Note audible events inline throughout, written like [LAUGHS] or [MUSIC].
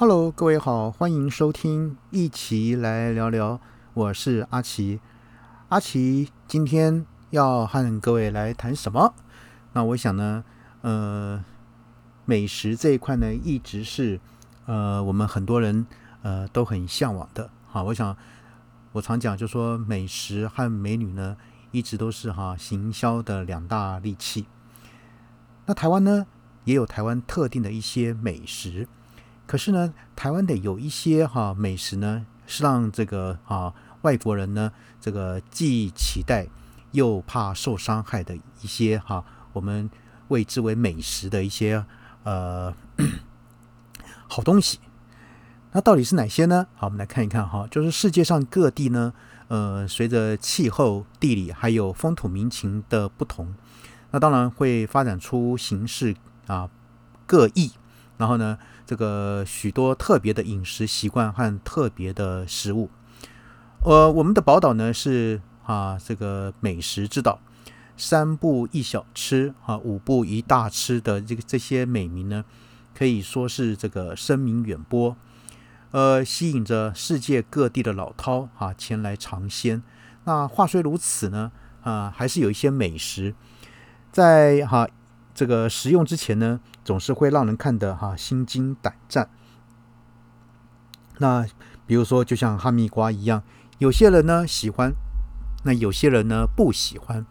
Hello，各位好，欢迎收听，一起来聊聊。我是阿奇，阿奇今天要和各位来谈什么？那我想呢，呃，美食这一块呢，一直是呃我们很多人呃都很向往的。好，我想我常讲，就说美食和美女呢，一直都是哈行销的两大利器。那台湾呢，也有台湾特定的一些美食。可是呢，台湾的有一些哈美食呢，是让这个啊外国人呢，这个既期待又怕受伤害的一些哈，我们谓之为美食的一些呃 [CLEARS THROAT] 好东西。那到底是哪些呢？好，我们来看一看哈，就是世界上各地呢，呃，随着气候、地理还有风土民情的不同，那当然会发展出形式啊各异。然后呢，这个许多特别的饮食习惯和特别的食物，呃，我们的宝岛呢是啊，这个美食之岛，三步一小吃啊，五步一大吃的这个这些美名呢，可以说是这个声名远播，呃，吸引着世界各地的老饕啊前来尝鲜。那话虽如此呢，啊，还是有一些美食在哈。这个食用之前呢，总是会让人看得哈心惊胆战。那比如说，就像哈密瓜一样，有些人呢喜欢，那有些人呢不喜欢。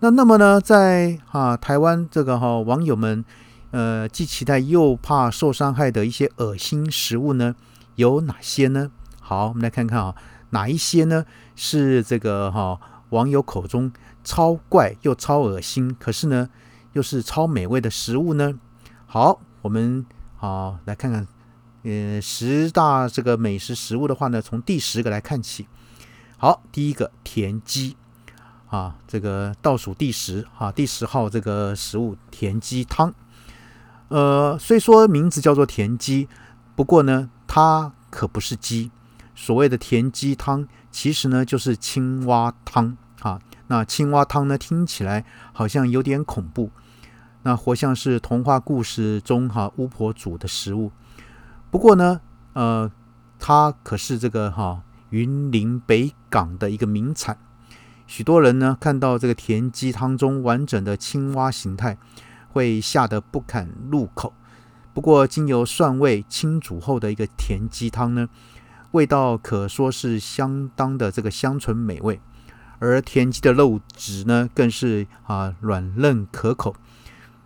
那那么呢，在啊台湾这个哈网友们，呃既期待又怕受伤害的一些恶心食物呢，有哪些呢？好，我们来看看啊，哪一些呢是这个哈网友口中超怪又超恶心，可是呢？又是超美味的食物呢？好，我们好来看看，呃，十大这个美食食物的话呢，从第十个来看起。好，第一个田鸡啊，这个倒数第十啊，第十号这个食物田鸡汤。呃，虽说名字叫做田鸡，不过呢，它可不是鸡。所谓的田鸡汤，其实呢就是青蛙汤啊。那青蛙汤呢，听起来好像有点恐怖。那活像是童话故事中哈巫婆煮的食物，不过呢，呃，它可是这个哈云林北港的一个名产。许多人呢看到这个田鸡汤中完整的青蛙形态，会吓得不敢入口。不过经由蒜味清煮后的一个田鸡汤呢，味道可说是相当的这个香醇美味，而田鸡的肉质呢更是啊软嫩可口。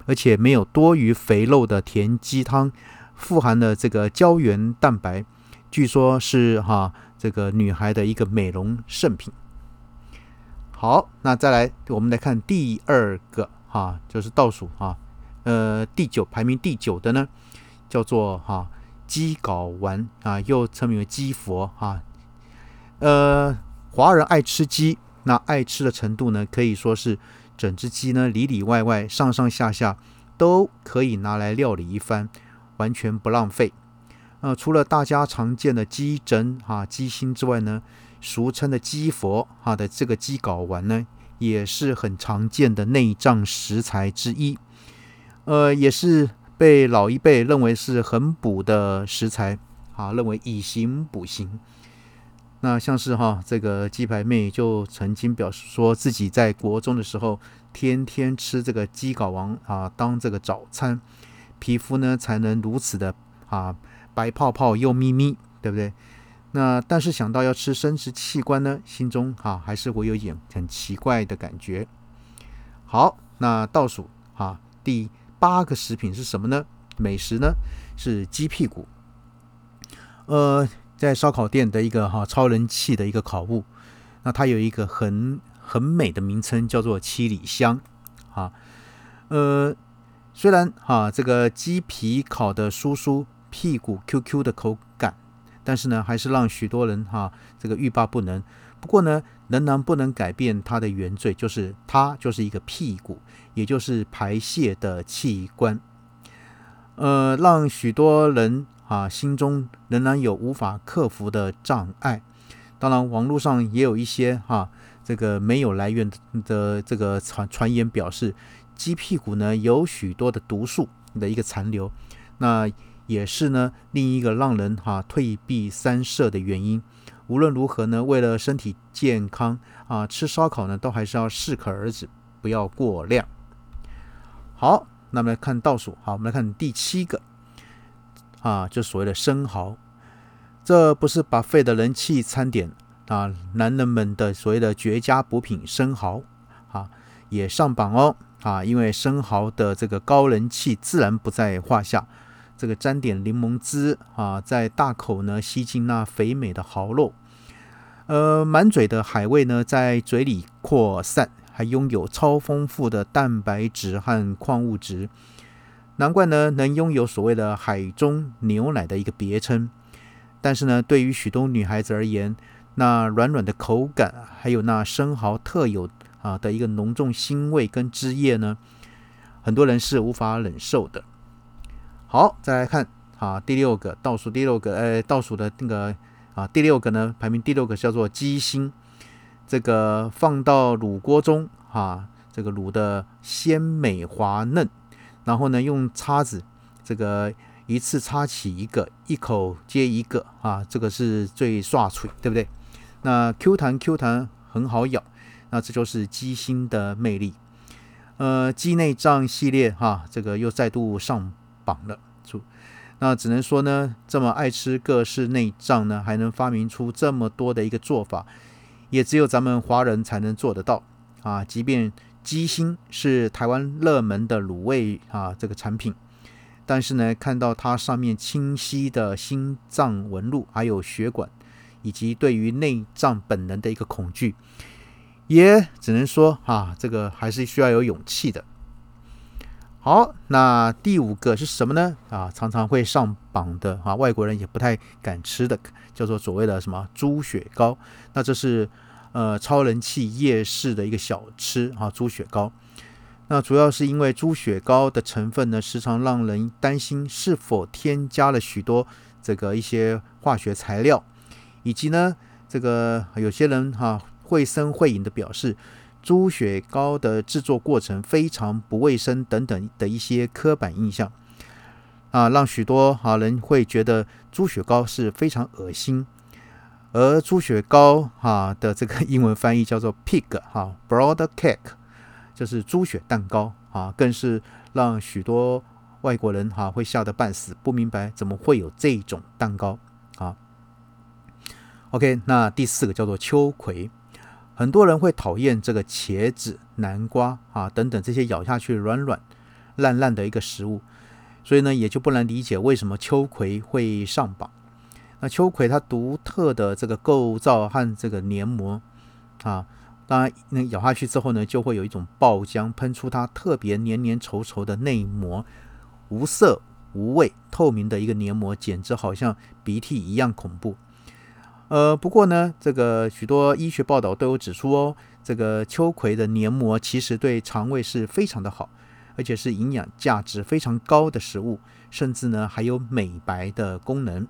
而且没有多余肥肉的甜鸡汤，富含了这个胶原蛋白，据说是哈这个女孩的一个美容圣品。好，那再来我们来看第二个哈，就是倒数哈，呃第九排名第九的呢，叫做哈鸡睾丸啊，又称为鸡佛啊。呃，华人爱吃鸡，那爱吃的程度呢，可以说是。整只鸡呢，里里外外、上上下下都可以拿来料理一番，完全不浪费。呃，除了大家常见的鸡胗、哈鸡心之外呢，俗称的鸡佛哈的这个鸡睾丸呢，也是很常见的内脏食材之一。呃，也是被老一辈认为是很补的食材，啊，认为以形补形。那像是哈这个鸡排妹就曾经表示说自己在国中的时候天天吃这个鸡睾丸啊当这个早餐，皮肤呢才能如此的啊白泡泡又咪咪，对不对？那但是想到要吃生殖器官呢，心中哈还是会有一点很奇怪的感觉。好，那倒数哈第八个食品是什么呢？美食呢是鸡屁股，呃。在烧烤店的一个哈超人气的一个烤物，那它有一个很很美的名称，叫做七里香啊。呃，虽然哈这个鸡皮烤的酥酥，屁股 Q Q 的口感，但是呢，还是让许多人哈这个欲罢不能。不过呢，仍然不能改变它的原罪，就是它就是一个屁股，也就是排泄的器官。呃，让许多人。啊，心中仍然有无法克服的障碍。当然，网络上也有一些哈，这个没有来源的这个传传言，表示鸡屁股呢有许多的毒素的一个残留。那也是呢另一个让人哈退避三舍的原因。无论如何呢，为了身体健康啊，吃烧烤呢都还是要适可而止，不要过量。好，那么来看倒数，好，我们来看第七个啊，就所谓的生蚝，这不是把肺的人气餐点啊，男人们的所谓的绝佳补品生蚝啊，也上榜哦啊，因为生蚝的这个高人气自然不在话下。这个沾点柠檬汁啊，在大口呢吸进那肥美的蚝肉，呃，满嘴的海味呢在嘴里扩散，还拥有超丰富的蛋白质和矿物质，难怪呢能拥有所谓的“海中牛奶”的一个别称。但是呢，对于许多女孩子而言，那软软的口感，还有那生蚝特有啊的一个浓重腥味跟汁液呢，很多人是无法忍受的。好，再来看啊，第六个倒数第六个，呃，倒数的那个啊，第六个呢，排名第六个叫做鸡心，这个放到卤锅中啊，这个卤的鲜美滑嫩，然后呢，用叉子这个一次叉起一个，一口接一个啊，这个是最刷脆，对不对？那 Q 弹 Q 弹很好咬，那这就是鸡心的魅力。呃，鸡内脏系列哈，这个又再度上。榜了，那只能说呢，这么爱吃各式内脏呢，还能发明出这么多的一个做法，也只有咱们华人才能做得到啊！即便鸡心是台湾热门的卤味啊，这个产品，但是呢，看到它上面清晰的心脏纹路，还有血管，以及对于内脏本能的一个恐惧，也只能说啊，这个还是需要有勇气的。好，那第五个是什么呢？啊，常常会上榜的啊，外国人也不太敢吃的，叫做所谓的什么猪血糕。那这是呃超人气夜市的一个小吃啊，猪血糕。那主要是因为猪血糕的成分呢，时常让人担心是否添加了许多这个一些化学材料，以及呢，这个有些人哈绘声绘影的表示。猪血糕的制作过程非常不卫生等等的一些刻板印象啊，让许多哈人会觉得猪血糕是非常恶心。而猪血糕哈的这个英文翻译叫做 pig 哈 broad cake，就是猪血蛋糕啊，更是让许多外国人哈会吓得半死，不明白怎么会有这种蛋糕啊。OK，那第四个叫做秋葵。很多人会讨厌这个茄子、南瓜啊等等这些咬下去软软烂烂的一个食物，所以呢，也就不难理解为什么秋葵会上榜。那秋葵它独特的这个构造和这个黏膜啊，当然那咬下去之后呢，就会有一种爆浆喷出它特别黏黏稠稠的内膜，无色无味、透明的一个黏膜，简直好像鼻涕一样恐怖。呃，不过呢，这个许多医学报道都有指出哦，这个秋葵的黏膜其实对肠胃是非常的好，而且是营养价值非常高的食物，甚至呢还有美白的功能。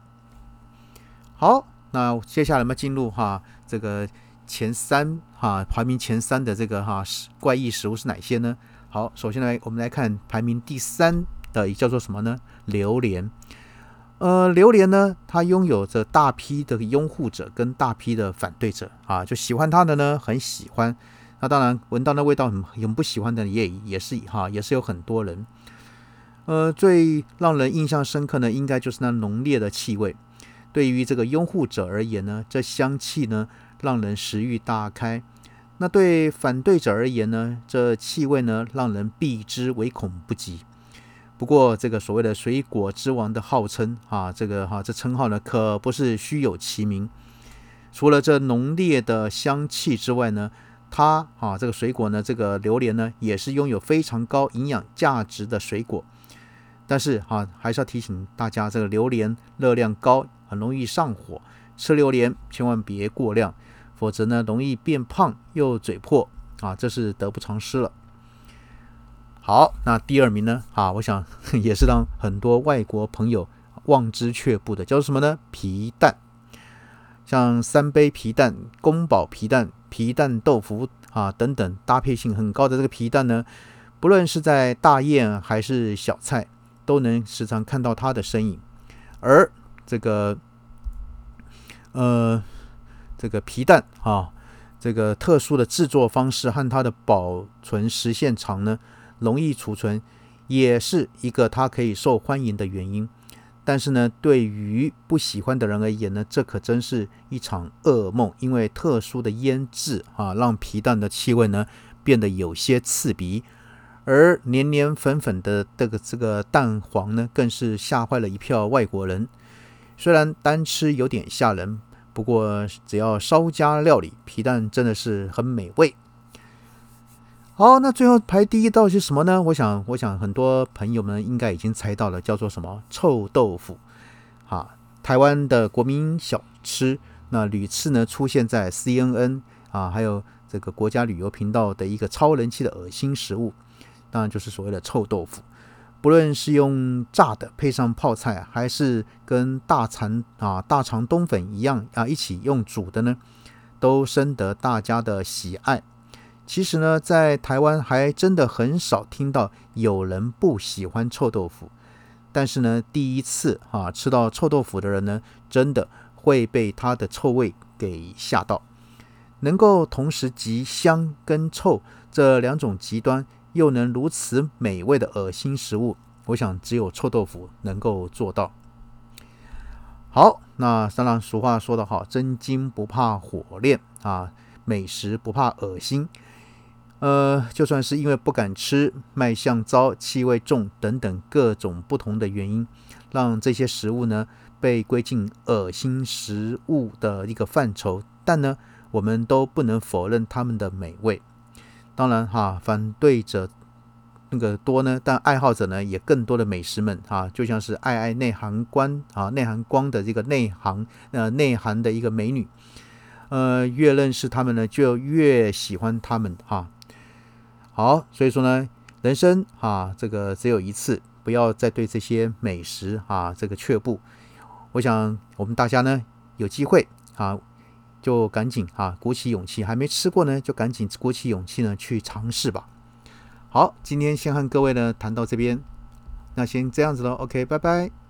好，那接下来我们进入哈这个前三哈排名前三的这个哈怪异食物是哪些呢？好，首先来我们来看排名第三的叫做什么呢？榴莲。呃，榴莲呢，它拥有着大批的拥护者跟大批的反对者啊，就喜欢它的呢，很喜欢。那当然，闻到那味道很很不喜欢的也也是哈，也是有很多人。呃，最让人印象深刻呢，应该就是那浓烈的气味。对于这个拥护者而言呢，这香气呢，让人食欲大开。那对反对者而言呢，这气味呢，让人避之唯恐不及。不过，这个所谓的“水果之王”的号称啊，这个哈这称号呢，可不是虚有其名。除了这浓烈的香气之外呢，它啊这个水果呢，这个榴莲呢，也是拥有非常高营养价值的水果。但是啊，还是要提醒大家，这个榴莲热量高，很容易上火。吃榴莲千万别过量，否则呢，容易变胖又嘴破啊，这是得不偿失了。好，那第二名呢？啊，我想 [LAUGHS] 也是让很多外国朋友望之却步的，叫什么呢？皮蛋，像三杯皮蛋、宫保皮蛋、皮蛋豆腐啊等等，搭配性很高的这个皮蛋呢，不论是在大宴还是小菜，都能时常看到它的身影。而这个呃这个皮蛋啊，这个特殊的制作方式和它的保存时限长呢，容易储存，也是一个它可以受欢迎的原因。但是呢，对于不喜欢的人而言呢，这可真是一场噩梦，因为特殊的腌制啊，让皮蛋的气味呢变得有些刺鼻，而黏黏粉粉的这个这个蛋黄呢，更是吓坏了一票外国人。虽然单吃有点吓人，不过只要稍加料理，皮蛋真的是很美味。好，那最后排第一道是什么呢？我想，我想很多朋友们应该已经猜到了，叫做什么臭豆腐。啊，台湾的国民小吃，那屡次呢出现在 CNN 啊，还有这个国家旅游频道的一个超人气的恶心食物，当然就是所谓的臭豆腐。不论是用炸的配上泡菜，还是跟大肠啊大肠冬粉一样啊一起用煮的呢，都深得大家的喜爱。其实呢，在台湾还真的很少听到有人不喜欢臭豆腐，但是呢，第一次啊吃到臭豆腐的人呢，真的会被它的臭味给吓到。能够同时集香跟臭这两种极端，又能如此美味的恶心食物，我想只有臭豆腐能够做到。好，那当然俗话说得好，真金不怕火炼啊，美食不怕恶心。呃，就算是因为不敢吃、卖相糟、气味重等等各种不同的原因，让这些食物呢被归进恶心食物的一个范畴，但呢，我们都不能否认它们的美味。当然哈，反对者那个多呢，但爱好者呢也更多的美食们哈，就像是爱爱内涵光啊，内涵光的这个内行呃内涵的一个美女，呃，越认识他们呢，就越喜欢他们哈。好，所以说呢，人生啊，这个只有一次，不要再对这些美食啊这个却步。我想我们大家呢有机会啊，就赶紧啊鼓起勇气，还没吃过呢，就赶紧鼓起勇气呢去尝试吧。好，今天先和各位呢谈到这边，那先这样子喽，OK，拜拜。